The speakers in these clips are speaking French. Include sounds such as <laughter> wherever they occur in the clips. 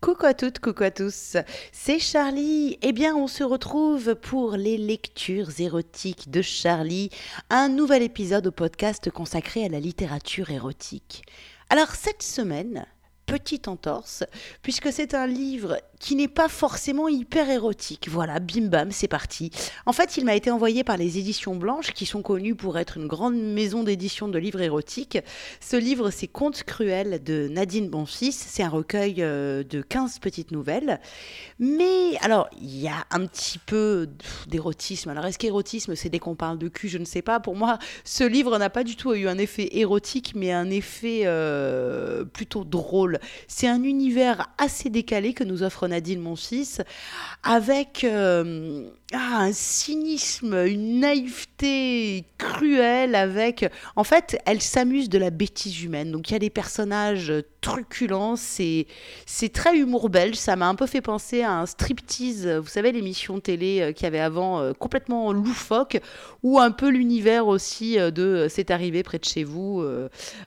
Coucou à toutes, coucou à tous, c'est Charlie. Eh bien, on se retrouve pour les lectures érotiques de Charlie, un nouvel épisode au podcast consacré à la littérature érotique. Alors, cette semaine, petite entorse, puisque c'est un livre qui n'est pas forcément hyper érotique. Voilà, bim bam, c'est parti. En fait, il m'a été envoyé par les éditions Blanches, qui sont connues pour être une grande maison d'édition de livres érotiques. Ce livre, c'est Contes cruels de Nadine Bonfils. C'est un recueil euh, de 15 petites nouvelles. Mais, alors, il y a un petit peu d'érotisme. Alors, est-ce qu'érotisme, c'est dès qu'on parle de cul? Je ne sais pas. Pour moi, ce livre n'a pas du tout eu un effet érotique, mais un effet euh, plutôt drôle. C'est un univers assez décalé que nous offre Nadine, mon fils, avec euh, ah, un cynisme, une naïveté cruelle, avec... En fait, elle s'amuse de la bêtise humaine. Donc il y a des personnages truculents, c'est, très humour belge, ça m'a un peu fait penser à un striptease, vous savez, l'émission télé euh, qu'il y avait avant, euh, complètement loufoque, ou un peu l'univers aussi de C'est arrivé près de chez vous,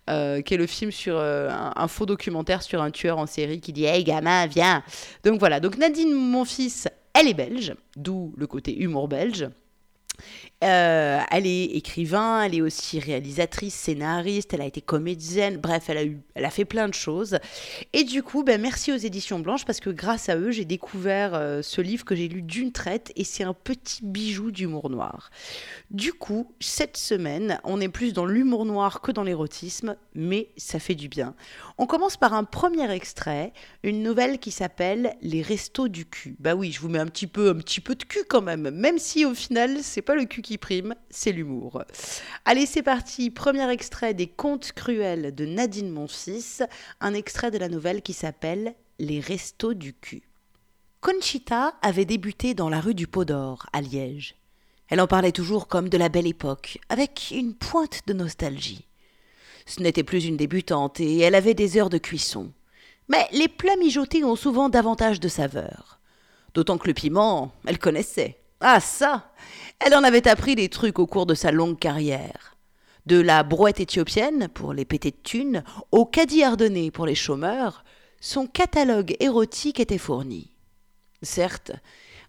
qui est le film sur un, un, faux documentaire sur un tueur en série qui dit Hey gamin, viens. Donc voilà, donc Nadine, mon fils, elle est belge, d'où le côté humour belge. Euh, elle est écrivain, elle est aussi réalisatrice, scénariste, elle a été comédienne, bref, elle a, eu, elle a fait plein de choses. Et du coup, ben, merci aux éditions Blanches parce que grâce à eux, j'ai découvert euh, ce livre que j'ai lu d'une traite et c'est un petit bijou d'humour noir. Du coup, cette semaine, on est plus dans l'humour noir que dans l'érotisme, mais ça fait du bien. On commence par un premier extrait, une nouvelle qui s'appelle Les restos du cul. Bah oui, je vous mets un petit peu, un petit peu de cul quand même, même si au final, c'est pas le cul qui prime, c'est l'humour. Allez, c'est parti. Premier extrait des Contes cruels de Nadine Monfils, un extrait de la nouvelle qui s'appelle Les restos du cul. Conchita avait débuté dans la rue du Pot d'Or, à Liège. Elle en parlait toujours comme de la belle époque, avec une pointe de nostalgie. Ce n'était plus une débutante et elle avait des heures de cuisson. Mais les plats mijotés ont souvent davantage de saveur. D'autant que le piment, elle connaissait. Ah ça Elle en avait appris des trucs au cours de sa longue carrière. De la brouette éthiopienne pour les pétés de thunes au caddie ardennais pour les chômeurs, son catalogue érotique était fourni. Certes,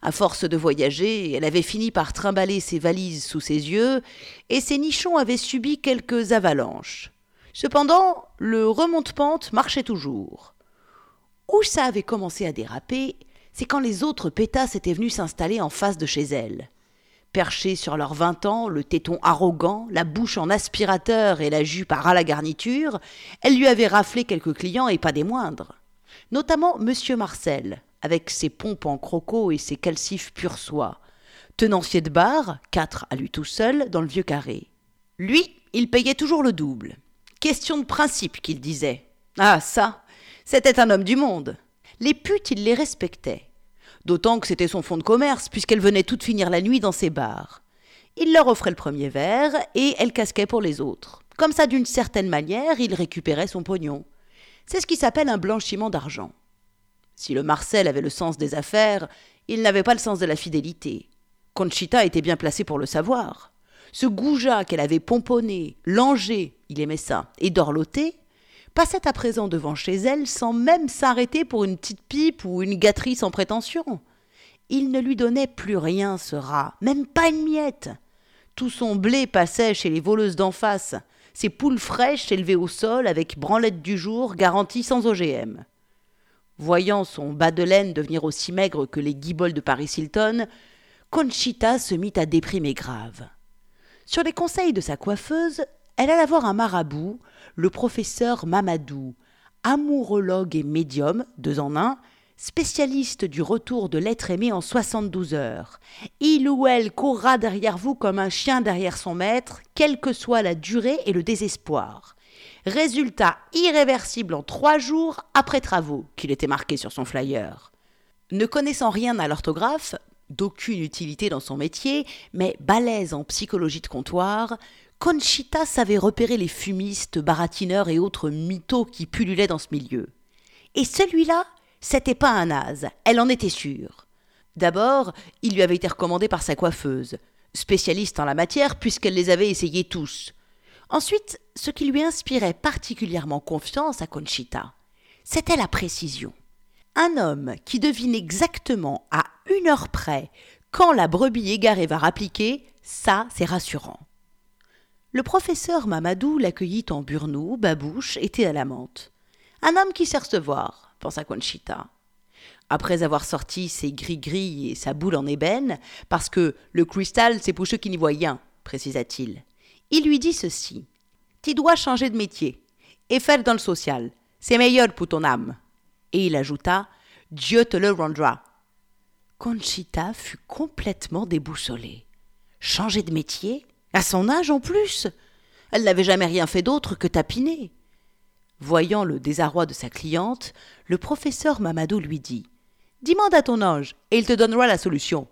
à force de voyager, elle avait fini par trimballer ses valises sous ses yeux, et ses nichons avaient subi quelques avalanches. Cependant, le remonte-pente marchait toujours. Où ça avait commencé à déraper, c'est quand les autres pétasses étaient venus s'installer en face de chez elle. Perchés sur leurs vingt ans, le téton arrogant, la bouche en aspirateur et la jupe à la garniture, elle lui avait raflé quelques clients et pas des moindres. Notamment Monsieur Marcel, avec ses pompes en croco et ses calcifs pur soie. Tenancier de bar, quatre à lui tout seul, dans le vieux carré. Lui, il payait toujours le double. Question de principe, qu'il disait. Ah, ça, c'était un homme du monde. Les putes, il les respectait. D'autant que c'était son fonds de commerce, puisqu'elles venaient toutes finir la nuit dans ses bars. Il leur offrait le premier verre, et elles casquaient pour les autres. Comme ça, d'une certaine manière, il récupérait son pognon. C'est ce qui s'appelle un blanchiment d'argent. Si le Marcel avait le sens des affaires, il n'avait pas le sens de la fidélité. Conchita était bien placée pour le savoir. Ce goujat qu'elle avait pomponné, langé, il aimait ça, et dorloté, passait à présent devant chez elle sans même s'arrêter pour une petite pipe ou une gâterie sans prétention. Il ne lui donnait plus rien, ce rat, même pas une miette. Tout son blé passait chez les voleuses d'en face, ses poules fraîches élevées au sol avec branlette du jour garantie sans OGM. Voyant son bas de laine devenir aussi maigre que les guibolles de Paris Hilton, Conchita se mit à déprimer grave. Sur les conseils de sa coiffeuse, elle alla voir un marabout, le professeur Mamadou, amourologue et médium, deux en un, spécialiste du retour de l'être aimé en 72 heures. Il ou elle courra derrière vous comme un chien derrière son maître, quelle que soit la durée et le désespoir. Résultat irréversible en trois jours après travaux, qu'il était marqué sur son flyer. Ne connaissant rien à l'orthographe, d'aucune utilité dans son métier, mais balèze en psychologie de comptoir, Conchita savait repérer les fumistes, baratineurs et autres mythos qui pullulaient dans ce milieu. Et celui-là, c'était pas un naze, elle en était sûre. D'abord, il lui avait été recommandé par sa coiffeuse, spécialiste en la matière puisqu'elle les avait essayés tous. Ensuite, ce qui lui inspirait particulièrement confiance à Conchita, c'était la précision. Un homme qui devine exactement à une heure près quand la brebis égarée va rappliquer, ça, c'est rassurant. Le professeur Mamadou l'accueillit en burnou, babouche et à la menthe. Un homme qui sait recevoir, pensa Conchita. Après avoir sorti ses gris-gris et sa boule en ébène, parce que le cristal, c'est pour ceux qui n'y voient rien, précisa-t-il, il lui dit ceci. Tu dois changer de métier et faire dans le social. C'est meilleur pour ton âme. Et il ajouta Dieu te le rendra. Conchita fut complètement déboussolée. Changer de métier? À son âge en plus Elle n'avait jamais rien fait d'autre que tapiner. Voyant le désarroi de sa cliente, le professeur Mamadou lui dit Demande à ton ange, et il te donnera la solution.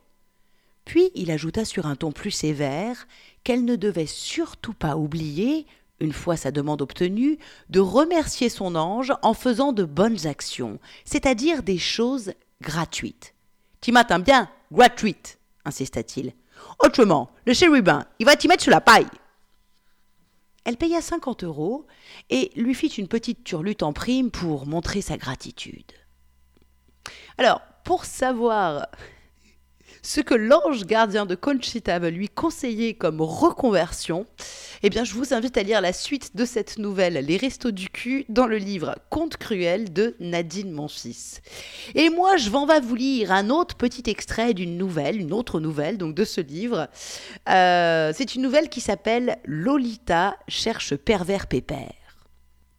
Puis il ajouta sur un ton plus sévère qu'elle ne devait surtout pas oublier, une fois sa demande obtenue, de remercier son ange en faisant de bonnes actions, c'est-à-dire des choses gratuites. Tu m'attends bien, gratuite, insista-t-il. Autrement, le chérubin, il va t'y mettre sur la paille. Elle paya cinquante euros et lui fit une petite turlute en prime pour montrer sa gratitude. Alors, pour savoir ce que l'ange gardien de Conchita va lui conseiller comme reconversion, eh bien, je vous invite à lire la suite de cette nouvelle, Les Restos du cul, dans le livre Conte cruel de Nadine Monfils. Et moi, je vais vous lire un autre petit extrait d'une nouvelle, une autre nouvelle, donc de ce livre. Euh, c'est une nouvelle qui s'appelle Lolita cherche pervers pépère.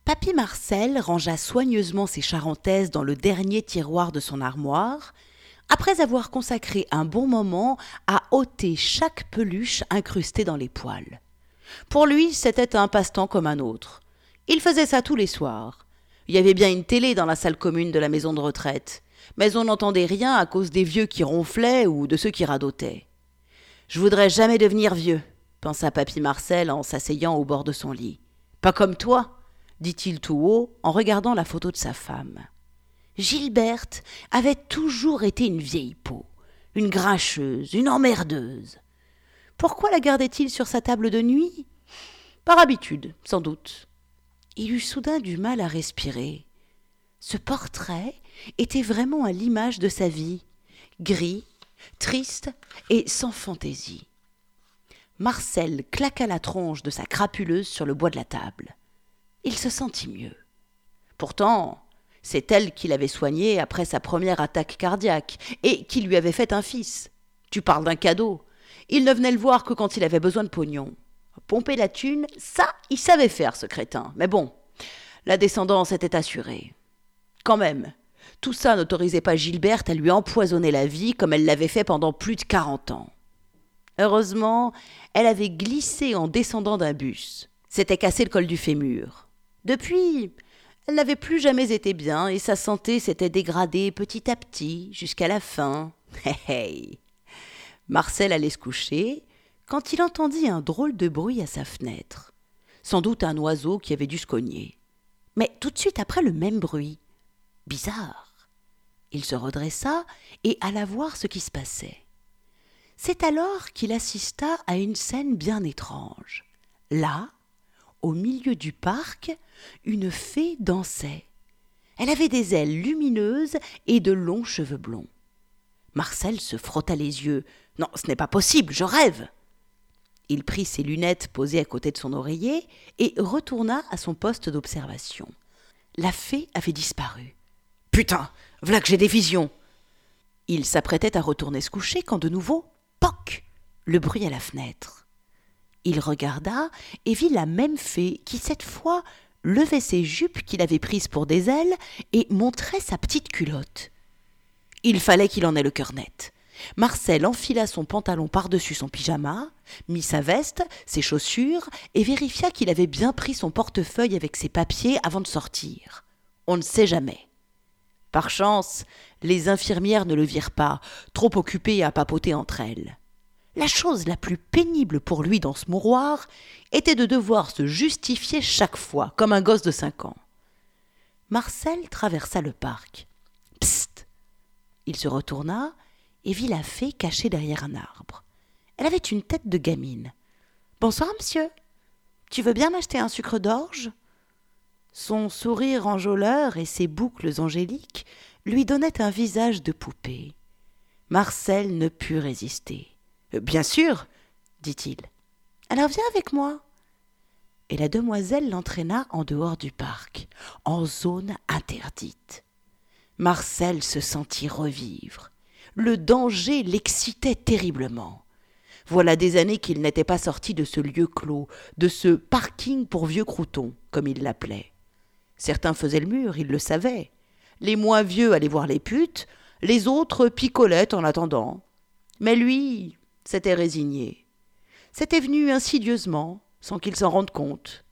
Papy Marcel rangea soigneusement ses charentaises dans le dernier tiroir de son armoire, après avoir consacré un bon moment à ôter chaque peluche incrustée dans les poils. Pour lui, c'était un passe-temps comme un autre. Il faisait ça tous les soirs. Il y avait bien une télé dans la salle commune de la maison de retraite, mais on n'entendait rien à cause des vieux qui ronflaient ou de ceux qui radotaient. Je voudrais jamais devenir vieux, pensa Papy Marcel en s'asseyant au bord de son lit. Pas comme toi, dit-il tout haut en regardant la photo de sa femme. Gilberte avait toujours été une vieille peau, une grincheuse, une emmerdeuse. Pourquoi la gardait-il sur sa table de nuit? Par habitude, sans doute. Il eut soudain du mal à respirer. Ce portrait était vraiment à l'image de sa vie, gris, triste et sans fantaisie. Marcel claqua la tronche de sa crapuleuse sur le bois de la table. Il se sentit mieux. Pourtant, c'est elle qui l'avait soigné après sa première attaque cardiaque et qui lui avait fait un fils. Tu parles d'un cadeau. Il ne venait le voir que quand il avait besoin de pognon. Pomper la thune, ça, il savait faire, ce crétin. Mais bon, la descendance était assurée. Quand même, tout ça n'autorisait pas Gilberte à lui empoisonner la vie comme elle l'avait fait pendant plus de quarante ans. Heureusement, elle avait glissé en descendant d'un bus. S'était cassé le col du fémur. Depuis, elle n'avait plus jamais été bien et sa santé s'était dégradée petit à petit jusqu'à la fin. <laughs> Hey, hey. Marcel allait se coucher quand il entendit un drôle de bruit à sa fenêtre. Sans doute un oiseau qui avait dû se cogner. Mais tout de suite après le même bruit. Bizarre. Il se redressa et alla voir ce qui se passait. C'est alors qu'il assista à une scène bien étrange. Là, au milieu du parc, une fée dansait. Elle avait des ailes lumineuses et de longs cheveux blonds. Marcel se frotta les yeux. Non, ce n'est pas possible, je rêve. Il prit ses lunettes posées à côté de son oreiller et retourna à son poste d'observation. La fée avait disparu. Putain, voilà que j'ai des visions. Il s'apprêtait à retourner se coucher quand de nouveau, poc, le bruit à la fenêtre. Il regarda et vit la même fée qui cette fois levait ses jupes qu'il avait prises pour des ailes et montrait sa petite culotte. Il fallait qu'il en ait le cœur net. Marcel enfila son pantalon par-dessus son pyjama, mit sa veste, ses chaussures, et vérifia qu'il avait bien pris son portefeuille avec ses papiers avant de sortir. On ne sait jamais. Par chance, les infirmières ne le virent pas, trop occupées à papoter entre elles. La chose la plus pénible pour lui dans ce mouroir était de devoir se justifier chaque fois, comme un gosse de cinq ans. Marcel traversa le parc. Psst Il se retourna et vit la fée cachée derrière un arbre. Elle avait une tête de gamine. Bonsoir, monsieur. Tu veux bien m'acheter un sucre d'orge? Son sourire enjôleur et ses boucles angéliques lui donnait un visage de poupée. Marcel ne put résister. Bien sûr, dit-il. Alors viens avec moi. Et la demoiselle l'entraîna en dehors du parc, en zone interdite. Marcel se sentit revivre. Le danger l'excitait terriblement. Voilà des années qu'il n'était pas sorti de ce lieu clos, de ce parking pour vieux croutons, comme il l'appelait. Certains faisaient le mur, il le savait. Les moins vieux allaient voir les putes, les autres picolaient en attendant. Mais lui s'était résigné. C'était venu insidieusement, sans qu'il s'en rende compte.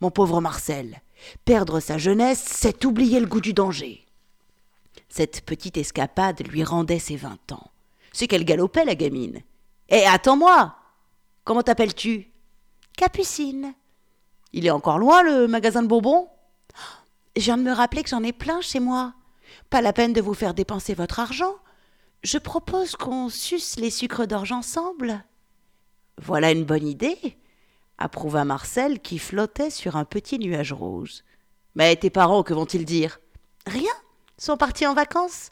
Mon pauvre Marcel, perdre sa jeunesse, c'est oublier le goût du danger. Cette petite escapade lui rendait ses vingt ans. C'est qu'elle galopait, la gamine. Eh, attends-moi Comment t'appelles-tu? Capucine. Il est encore loin, le magasin de bonbons Je viens de me rappeler que j'en ai plein chez moi. Pas la peine de vous faire dépenser votre argent. Je propose qu'on suce les sucres d'orge ensemble. Voilà une bonne idée, approuva Marcel qui flottait sur un petit nuage rose. Mais tes parents, que vont-ils dire? Rien. Sont partis en vacances.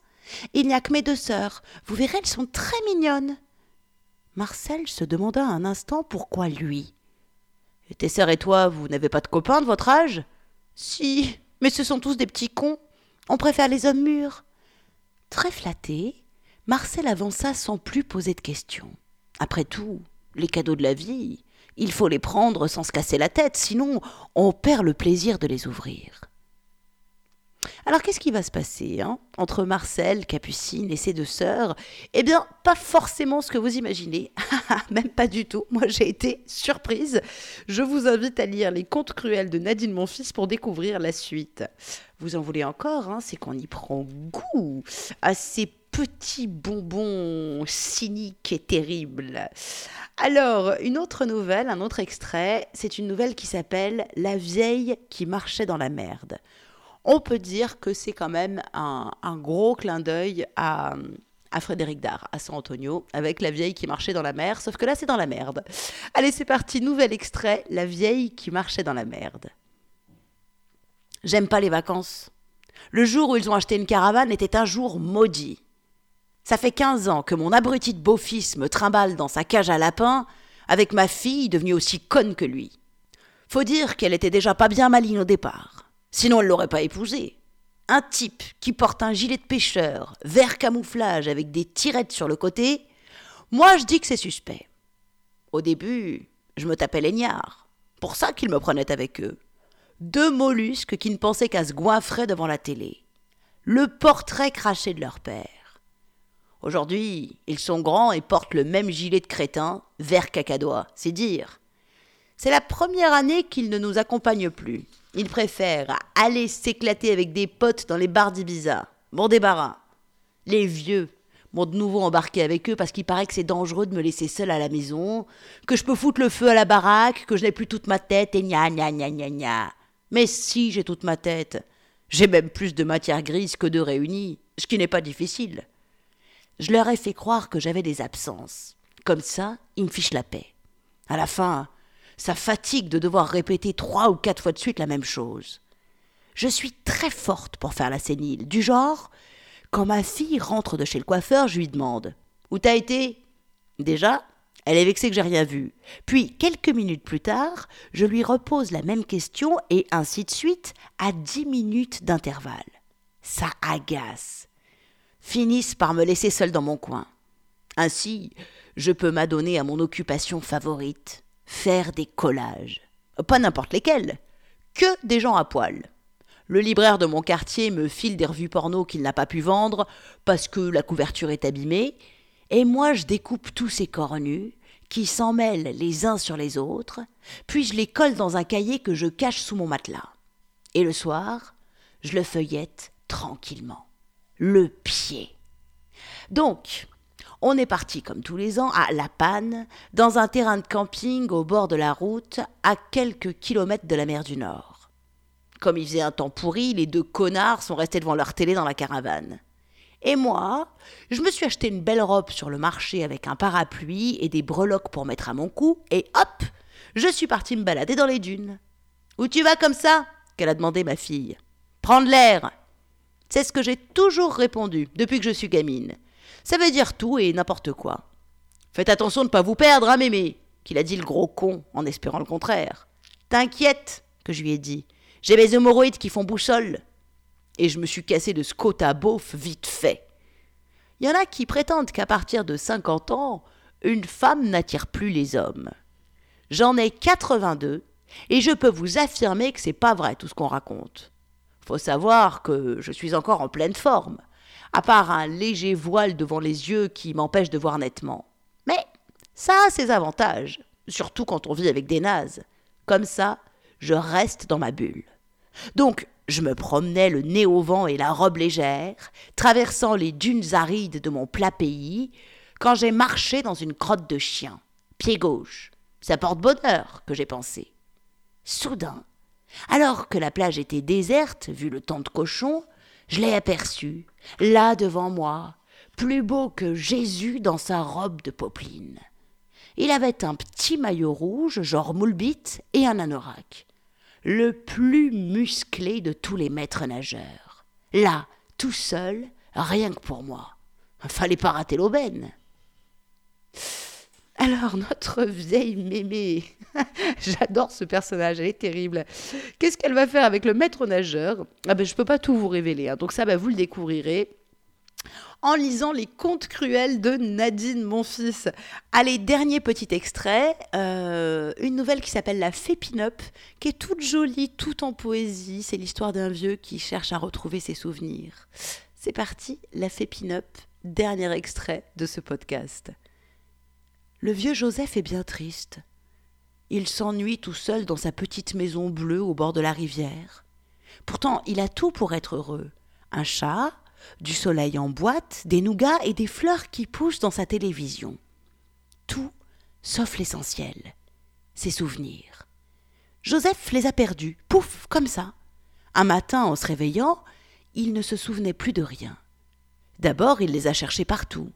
Il n'y a que mes deux sœurs. Vous verrez, elles sont très mignonnes. Marcel se demanda un instant pourquoi lui. Tes sœurs et toi, vous n'avez pas de copains de votre âge? Si, mais ce sont tous des petits cons. On préfère les hommes mûrs. Très flatté, Marcel avança sans plus poser de questions. Après tout, les cadeaux de la vie, il faut les prendre sans se casser la tête, sinon on perd le plaisir de les ouvrir. Alors qu'est-ce qui va se passer hein, entre Marcel, Capucine et ses deux sœurs? Eh bien, pas forcément ce que vous imaginez, <laughs> même pas du tout. Moi, j'ai été surprise. Je vous invite à lire Les Contes cruels de Nadine Monfils pour découvrir la suite. Vous en voulez encore hein, C'est qu'on y prend goût à petits bonbons cyniques et terribles. Alors, une autre nouvelle, un autre extrait, c'est une nouvelle qui s'appelle La vieille qui marchait dans la merde on peut dire que c'est quand même un, gros clin d'œil à, Frédéric Dard, à San Antonio, avec la vieille qui marchait dans la mer, sauf que là c'est dans la merde. Allez, c'est parti, nouvel extrait, la vieille qui marchait dans la merde. J'aime pas les vacances. Le jour où ils ont acheté une caravane était un jour maudit. Ça fait 15 ans que mon abruti de beau-fils me trimballe dans sa cage à lapins avec ma fille devenue aussi conne que lui. Faut dire qu'elle était déjà pas bien maligne au départ. Sinon, elle l'aurait pas épousé. Un type qui porte un gilet de pêcheur, vert camouflage avec des tirettes sur le côté, moi je dis que c'est suspect. Au début, je me tapais l'ignard. Pour ça qu'ils me prenaient avec eux. Deux mollusques qui ne pensaient qu'à se goinfrer devant la télé. Le portrait craché de leur père. Aujourd'hui, ils sont grands et portent le même gilet de crétin, vert cacadois, c'est dire. C'est la première année qu'ils ne nous accompagnent plus. Ils préfèrent aller s'éclater avec des potes dans les bars d'Ibiza. Bon débarras. Les vieux m'ont de nouveau embarqué avec eux parce qu'il paraît que c'est dangereux de me laisser seule à la maison, que je peux foutre le feu à la baraque, que je n'ai plus toute ma tête et gna gna gna gna gna. Mais si j'ai toute ma tête. J'ai même plus de matière grise que de réunis, ce qui n'est pas difficile. Je leur ai fait croire que j'avais des absences. Comme ça, ils me fichent la paix. À la fin, ça fatigue de devoir répéter trois ou quatre fois de suite la même chose. Je suis très forte pour faire la sénile, du genre, quand ma fille rentre de chez le coiffeur, je lui demande Où t'as été? Déjà, elle est vexée que j'ai rien vu. Puis, quelques minutes plus tard, je lui repose la même question et ainsi de suite, à dix minutes d'intervalle. Ça agace. Finissent par me laisser seule dans mon coin. Ainsi, je peux m'adonner à mon occupation favorite, faire des collages. Pas n'importe lesquels, que des gens à poil. Le libraire de mon quartier me file des revues porno qu'il n'a pas pu vendre parce que la couverture est abîmée, et moi je découpe tous ces corps nus qui s'en mêlent les uns sur les autres, puis je les colle dans un cahier que je cache sous mon matelas. Et le soir, je le feuillette tranquillement. Le pied. Donc, on est parti, comme tous les ans, à La Panne, dans un terrain de camping au bord de la route, à quelques kilomètres de la mer du Nord. Comme il faisait un temps pourri, les deux connards sont restés devant leur télé dans la caravane. Et moi, je me suis acheté une belle robe sur le marché avec un parapluie et des breloques pour mettre à mon cou, et hop, je suis parti me balader dans les dunes. Où tu vas comme ça? qu'elle a demandé ma fille. Prendre l'air. C'est ce que j'ai toujours répondu depuis que je suis gamine. Ça veut dire tout et n'importe quoi. Faites attention de ne pas vous perdre, hein, mémé, qu'il a dit le gros con, en espérant le contraire. T'inquiète, que je lui ai dit. J'ai mes hémorroïdes qui font boussole. Et je me suis cassé de ce à beauf vite fait. Il y en a qui prétendent qu'à partir de 50 ans, une femme n'attire plus les hommes. J'en ai 82 et je peux vous affirmer que c'est pas vrai tout ce qu'on raconte. Faut savoir que je suis encore en pleine forme, à part un léger voile devant les yeux qui m'empêche de voir nettement. Mais ça a ses avantages, surtout quand on vit avec des nazes. Comme ça, je reste dans ma bulle. Donc, je me promenais le nez au vent et la robe légère, traversant les dunes arides de mon plat pays, quand j'ai marché dans une crotte de chien, pied gauche. Ça porte bonheur, que j'ai pensé. Soudain, alors que la plage était déserte, vu le temps de cochon, je l'ai aperçu, là devant moi, plus beau que Jésus dans sa robe de popeline. Il avait un petit maillot rouge, genre moulbite, et un anorak. Le plus musclé de tous les maîtres nageurs. Là, tout seul, rien que pour moi. Fallait pas rater l'aubaine. Alors, notre vieille mémé, <laughs> j'adore ce personnage, elle est terrible. Qu'est-ce qu'elle va faire avec le maître nageur? Ah ben, Je ne peux pas tout vous révéler, hein. donc ça, ben, vous le découvrirez en lisant les contes cruels de Nadine, mon fils. Allez, dernier petit extrait, euh, une nouvelle qui s'appelle La Fée Pin-Up, qui est toute jolie, tout en poésie. C'est l'histoire d'un vieux qui cherche à retrouver ses souvenirs. C'est parti, La Fée Pin-Up, dernier extrait de ce podcast. Le vieux Joseph est bien triste. Il s'ennuie tout seul dans sa petite maison bleue au bord de la rivière. Pourtant, il a tout pour être heureux. Un chat, du soleil en boîte, des nougats et des fleurs qui poussent dans sa télévision. Tout sauf l'essentiel, ses souvenirs. Joseph les a perdus, pouf, comme ça. Un matin, en se réveillant, il ne se souvenait plus de rien. D'abord, il les a cherchés partout.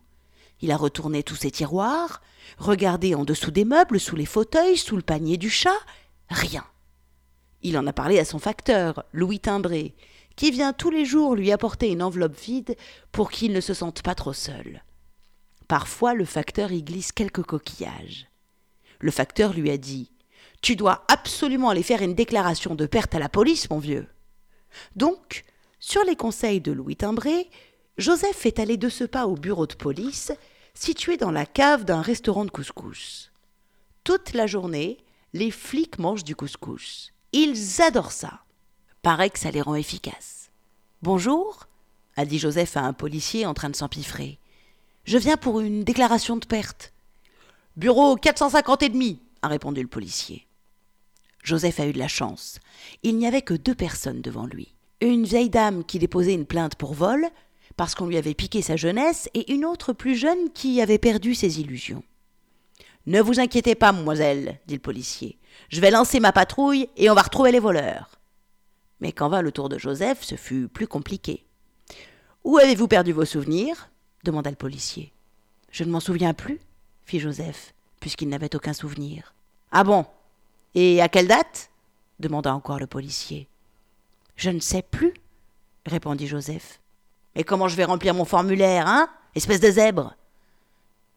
Il a retourné tous ses tiroirs, regardé en dessous des meubles, sous les fauteuils, sous le panier du chat. Rien. Il en a parlé à son facteur, Louis Timbré, qui vient tous les jours lui apporter une enveloppe vide pour qu'il ne se sente pas trop seul. Parfois, le facteur y glisse quelques coquillages. Le facteur lui a dit Tu dois absolument aller faire une déclaration de perte à la police, mon vieux. Donc, sur les conseils de Louis Timbré, Joseph est allé de ce pas au bureau de police situé dans la cave d'un restaurant de couscous. Toute la journée, les flics mangent du couscous. Ils adorent ça. Paraît que ça les rend efficaces. Bonjour, a dit Joseph à un policier en train de s'empiffrer. Je viens pour une déclaration de perte. Bureau 450 et demi, a répondu le policier. Joseph a eu de la chance. Il n'y avait que deux personnes devant lui. Une vieille dame qui déposait une plainte pour vol, parce qu'on lui avait piqué sa jeunesse, et une autre plus jeune qui avait perdu ses illusions. Ne vous inquiétez pas, mademoiselle, dit le policier. Je vais lancer ma patrouille et on va retrouver les voleurs. Mais quand vint le tour de Joseph, ce fut plus compliqué. Où avez-vous perdu vos souvenirs? demanda le policier. Je ne m'en souviens plus, fit Joseph, puisqu'il n'avait aucun souvenir. Ah bon? Et à quelle date? demanda encore le policier. Je ne sais plus, répondit Joseph. Mais comment je vais remplir mon formulaire, hein Espèce de zèbre?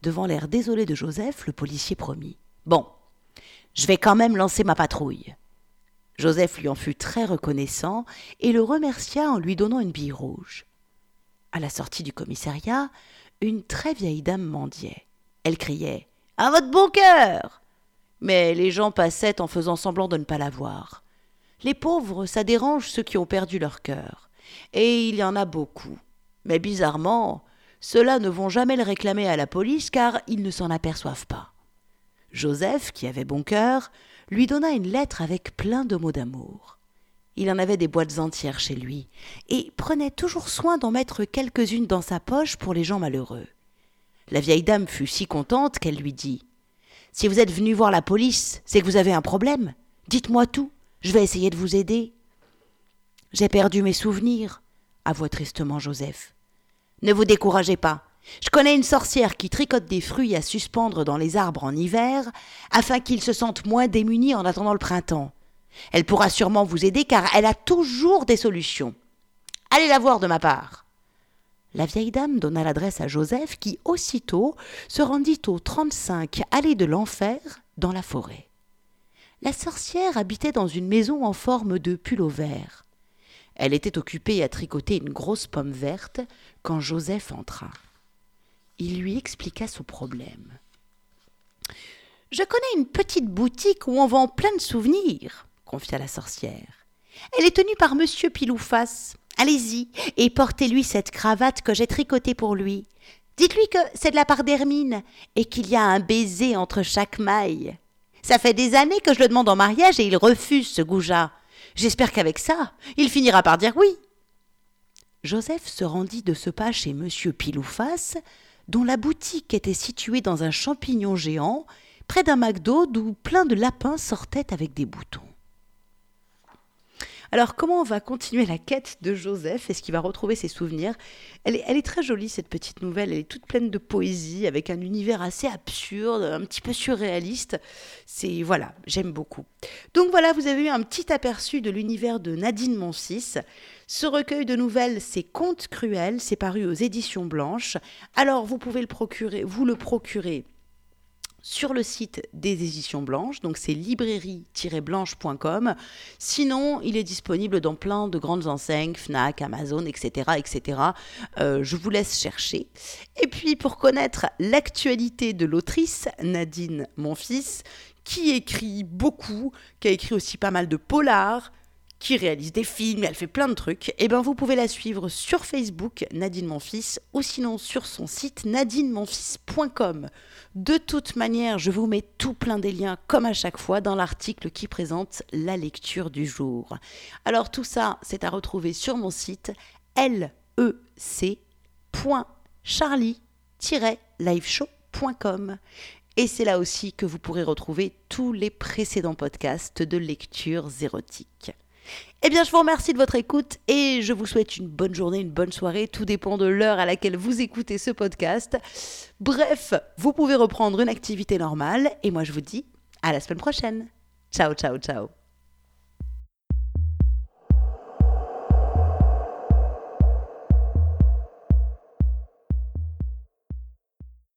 Devant l'air désolé de Joseph, le policier promit. Bon, je vais quand même lancer ma patrouille. Joseph lui en fut très reconnaissant et le remercia en lui donnant une bille rouge. À la sortie du commissariat, une très vieille dame mendiait. Elle criait À votre bon cœur Mais les gens passaient en faisant semblant de ne pas la voir. Les pauvres, ça dérange ceux qui ont perdu leur cœur. Et il y en a beaucoup. Mais bizarrement, ceux-là ne vont jamais le réclamer à la police car ils ne s'en aperçoivent pas. Joseph, qui avait bon cœur, lui donna une lettre avec plein de mots d'amour. Il en avait des boîtes entières chez lui, et prenait toujours soin d'en mettre quelques-unes dans sa poche pour les gens malheureux. La vieille dame fut si contente qu'elle lui dit Si vous êtes venu voir la police, c'est que vous avez un problème. Dites-moi tout, je vais essayer de vous aider. J'ai perdu mes souvenirs, avoua tristement Joseph. Ne vous découragez pas. Je connais une sorcière qui tricote des fruits à suspendre dans les arbres en hiver, afin qu'ils se sentent moins démunis en attendant le printemps. Elle pourra sûrement vous aider car elle a toujours des solutions. Allez la voir de ma part. La vieille dame donna l'adresse à Joseph qui, aussitôt, se rendit au 35 allée de l'Enfer, dans la forêt. La sorcière habitait dans une maison en forme de pull vert. Elle était occupée à tricoter une grosse pomme verte quand Joseph entra. Il lui expliqua son problème. Je connais une petite boutique où on vend plein de souvenirs, confia la sorcière. Elle est tenue par monsieur Pilouface. Allez-y et portez-lui cette cravate que j'ai tricotée pour lui. Dites-lui que c'est de la part d'Hermine et qu'il y a un baiser entre chaque maille. Ça fait des années que je le demande en mariage et il refuse ce goujat. J'espère qu'avec ça, il finira par dire oui. Joseph se rendit de ce pas chez monsieur Pilouface, dont la boutique était située dans un champignon géant, près d'un McDo d'où plein de lapins sortaient avec des boutons. Alors comment on va continuer la quête de Joseph? Est-ce qu'il va retrouver ses souvenirs? Elle est, très jolie cette petite nouvelle, elle est toute pleine de poésie, avec un univers assez absurde, un petit peu surréaliste. C'est voilà, j'aime beaucoup. Donc voilà, vous avez eu un petit aperçu de l'univers de Nadine Monsis. Ce recueil de nouvelles, c'est Contes cruels, c'est paru aux éditions Blanches. Alors vous pouvez le procurer, vous le procurer sur le site des éditions blanches, donc c'est librairie-blanche.com. Sinon, il est disponible dans plein de grandes enseignes, Fnac, Amazon, etc. etc. Euh, je vous laisse chercher. Et puis, pour connaître l'actualité de l'autrice, Nadine, mon fils, qui écrit beaucoup, qui a écrit aussi pas mal de polars, qui réalise des films, elle fait plein de trucs, et eh ben vous pouvez la suivre sur Facebook, Nadine Monfils, ou sinon sur son site nadinemonfils.com. De toute manière, je vous mets tout plein des liens, comme à chaque fois, dans l'article qui présente la lecture du jour. Alors tout ça, c'est à retrouver sur mon site lec.charlie-liveshow.com. Et c'est là aussi que vous pourrez retrouver tous les précédents podcasts de lectures érotiques. Eh bien, je vous remercie de votre écoute et je vous souhaite une bonne journée, une bonne soirée. Tout dépend de l'heure à laquelle vous écoutez ce podcast. Bref, vous pouvez reprendre une activité normale et moi je vous dis à la semaine prochaine. Ciao, ciao, ciao.